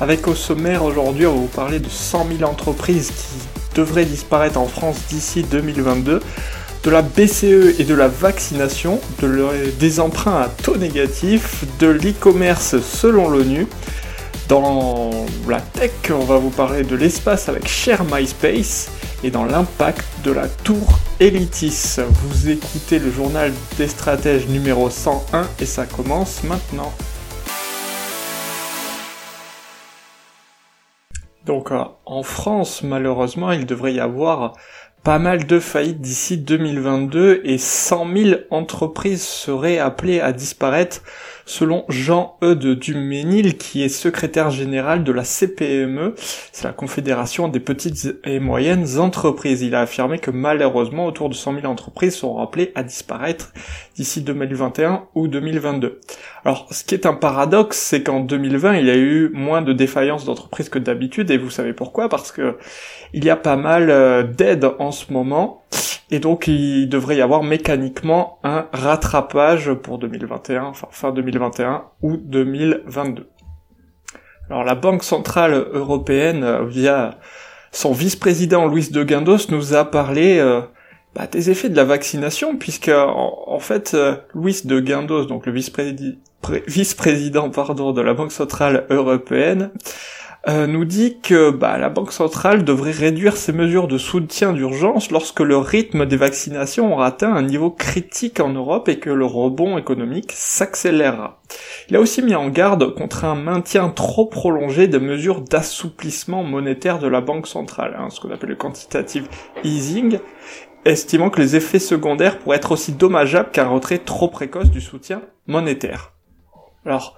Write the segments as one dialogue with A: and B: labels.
A: Avec au sommaire aujourd'hui, on va vous parler de 100 000 entreprises qui devraient disparaître en France d'ici 2022, de la BCE et de la vaccination, de des emprunts à taux négatif, de l'e-commerce selon l'ONU. Dans la tech, on va vous parler de l'espace avec Share MySpace et dans l'impact de la tour Elitis. Vous écoutez le journal des stratèges numéro 101 et ça commence maintenant. Donc euh, en France, malheureusement, il devrait y avoir pas mal de faillites d'ici 2022 et 100 000 entreprises seraient appelées à disparaître selon Jean-Eudes Duménil qui est secrétaire général de la CPME, c'est la Confédération des petites et moyennes entreprises. Il a affirmé que malheureusement autour de 100 000 entreprises seront appelées à disparaître d'ici 2021 ou 2022. Alors ce qui est un paradoxe, c'est qu'en 2020 il y a eu moins de défaillances d'entreprises que d'habitude et vous savez pourquoi Parce que il y a pas mal euh, d'aides en ce moment et donc il devrait y avoir mécaniquement un rattrapage pour 2021, enfin fin 2021 ou 2022. Alors la Banque Centrale Européenne, euh, via son vice-président Luis de Guindos, nous a parlé euh, bah, des effets de la vaccination, puisque en, fait euh, Luis de Guindos, donc le vice-président de la Banque Centrale Européenne, euh, nous dit que bah, la Banque centrale devrait réduire ses mesures de soutien d'urgence lorsque le rythme des vaccinations aura atteint un niveau critique en Europe et que le rebond économique s'accélérera. Il a aussi mis en garde contre un maintien trop prolongé des mesures d'assouplissement monétaire de la Banque centrale, hein, ce qu'on appelle le quantitative easing, estimant que les effets secondaires pourraient être aussi dommageables qu'un retrait trop précoce du soutien monétaire. Alors,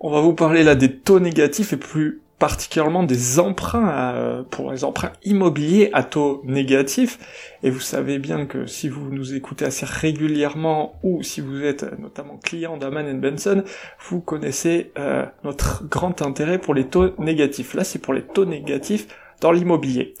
A: on va vous parler là des taux négatifs et plus particulièrement des emprunts euh, pour les emprunts immobiliers à taux négatifs. Et vous savez bien que si vous nous écoutez assez régulièrement ou si vous êtes notamment client d'Aman Benson, vous connaissez euh, notre grand intérêt pour les taux négatifs. Là, c'est pour les taux négatifs dans l'immobilier.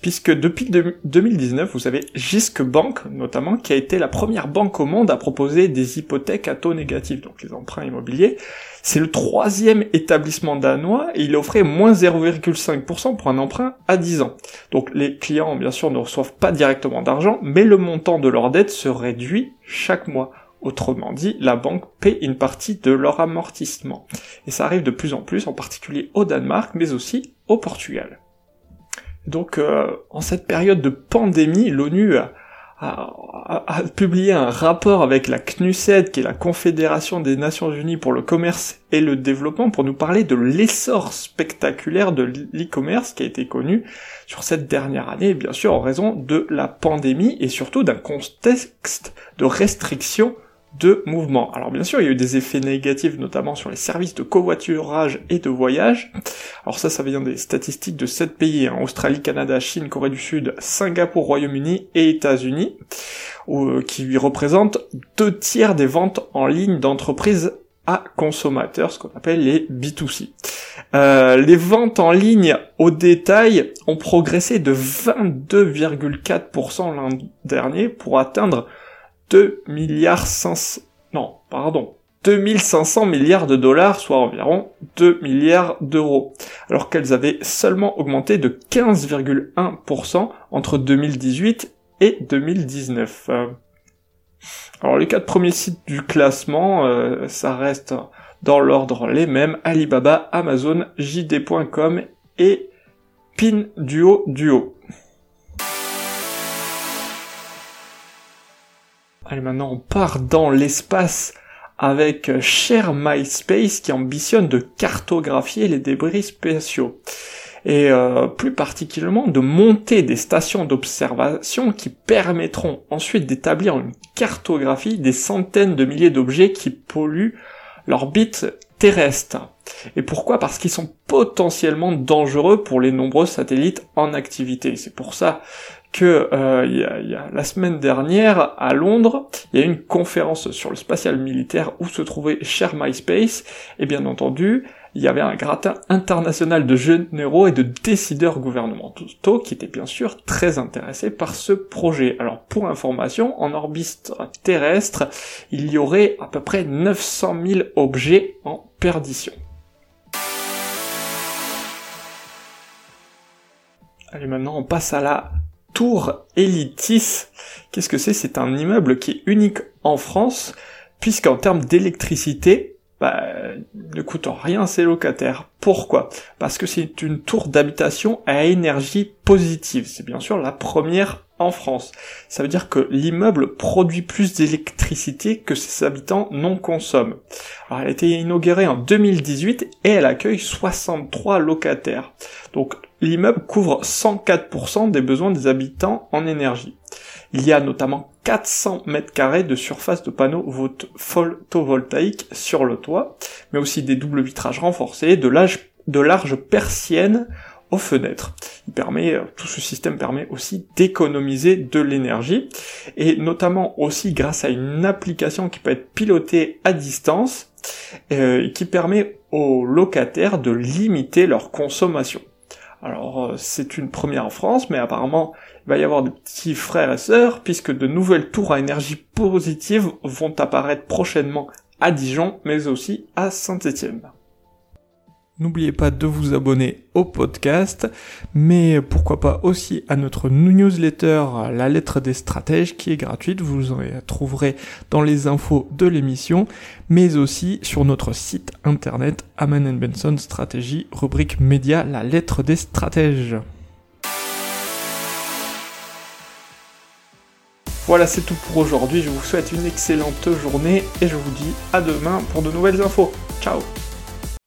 A: Puisque depuis 2019, vous avez Gisque Bank, notamment, qui a été la première banque au monde à proposer des hypothèques à taux négatif, donc les emprunts immobiliers. C'est le troisième établissement danois et il offrait moins 0,5% pour un emprunt à 10 ans. Donc les clients, bien sûr, ne reçoivent pas directement d'argent, mais le montant de leur dette se réduit chaque mois. Autrement dit, la banque paie une partie de leur amortissement. Et ça arrive de plus en plus, en particulier au Danemark, mais aussi au Portugal. Donc, euh, en cette période de pandémie, l'ONU a, publié un rapport avec la CNUSED, qui est la Confédération des Nations Unies pour le commerce et le développement, pour nous parler de l'essor spectaculaire de l'e-commerce qui a été connu sur cette dernière année, bien sûr en raison de la pandémie et surtout d'un contexte de restriction de mouvement. Alors bien sûr, il y a eu des effets négatifs, notamment sur les services de covoiturage et de voyage. Alors ça, ça vient des statistiques de 7 pays, hein, Australie, Canada, Chine, Corée du Sud, Singapour, Royaume-Uni et États-Unis, euh, qui représentent deux tiers des ventes en ligne d'entreprises à consommateurs, ce qu'on appelle les B2C. Euh, les ventes en ligne au détail ont progressé de 22,4% l'an dernier pour atteindre 2 milliards 500, non, pardon, 2500 milliards de dollars, soit environ 2 milliards d'euros, alors qu'elles avaient seulement augmenté de 15,1% entre 2018 et 2019. Alors les quatre premiers sites du classement, euh, ça reste dans l'ordre les mêmes, Alibaba, Amazon, JD.com et Pinduo Duo. Allez, maintenant on part dans l'espace avec Share MySpace qui ambitionne de cartographier les débris spatiaux et euh, plus particulièrement de monter des stations d'observation qui permettront ensuite d'établir une cartographie des centaines de milliers d'objets qui polluent l'orbite terrestres. Et pourquoi? Parce qu'ils sont potentiellement dangereux pour les nombreux satellites en activité. C'est pour ça que euh, il, y a, la semaine dernière à Londres, il y a eu une conférence sur le spatial militaire où se trouvait Cher MySpace, et bien entendu, il y avait un gratin international de généraux et de décideurs gouvernementaux qui étaient bien sûr très intéressés par ce projet. Alors pour information, en orbite terrestre, il y aurait à peu près 900 000 objets en perdition. Allez, maintenant on passe à la Tour Elitis. Qu'est-ce que c'est? C'est un immeuble qui est unique en France, puisqu'en termes d'électricité, bah, ne coûte rien ses locataires. Pourquoi? Parce que c'est une tour d'habitation à énergie positive. C'est bien sûr la première en France. Ça veut dire que l'immeuble produit plus d'électricité que ses habitants non consomment. Elle a été inaugurée en 2018 et elle accueille 63 locataires. Donc l'immeuble couvre 104% des besoins des habitants en énergie. Il y a notamment 400 mètres carrés de surface de panneaux photovoltaïques sur le toit, mais aussi des doubles vitrages renforcés, de, de larges persiennes aux fenêtres. Euh, tout ce système permet aussi d'économiser de l'énergie, et notamment aussi grâce à une application qui peut être pilotée à distance, euh, qui permet aux locataires de limiter leur consommation. Alors euh, c'est une première en France, mais apparemment il va y avoir des petits frères et sœurs, puisque de nouvelles tours à énergie positive vont apparaître prochainement à Dijon, mais aussi à Saint-Étienne. N'oubliez pas de vous abonner au podcast, mais pourquoi pas aussi à notre newsletter La lettre des stratèges qui est gratuite, vous en trouverez dans les infos de l'émission, mais aussi sur notre site internet Aman Benson Stratégie, rubrique média La lettre des stratèges. Voilà, c'est tout pour aujourd'hui. Je vous souhaite une excellente journée et je vous dis à demain pour de nouvelles infos. Ciao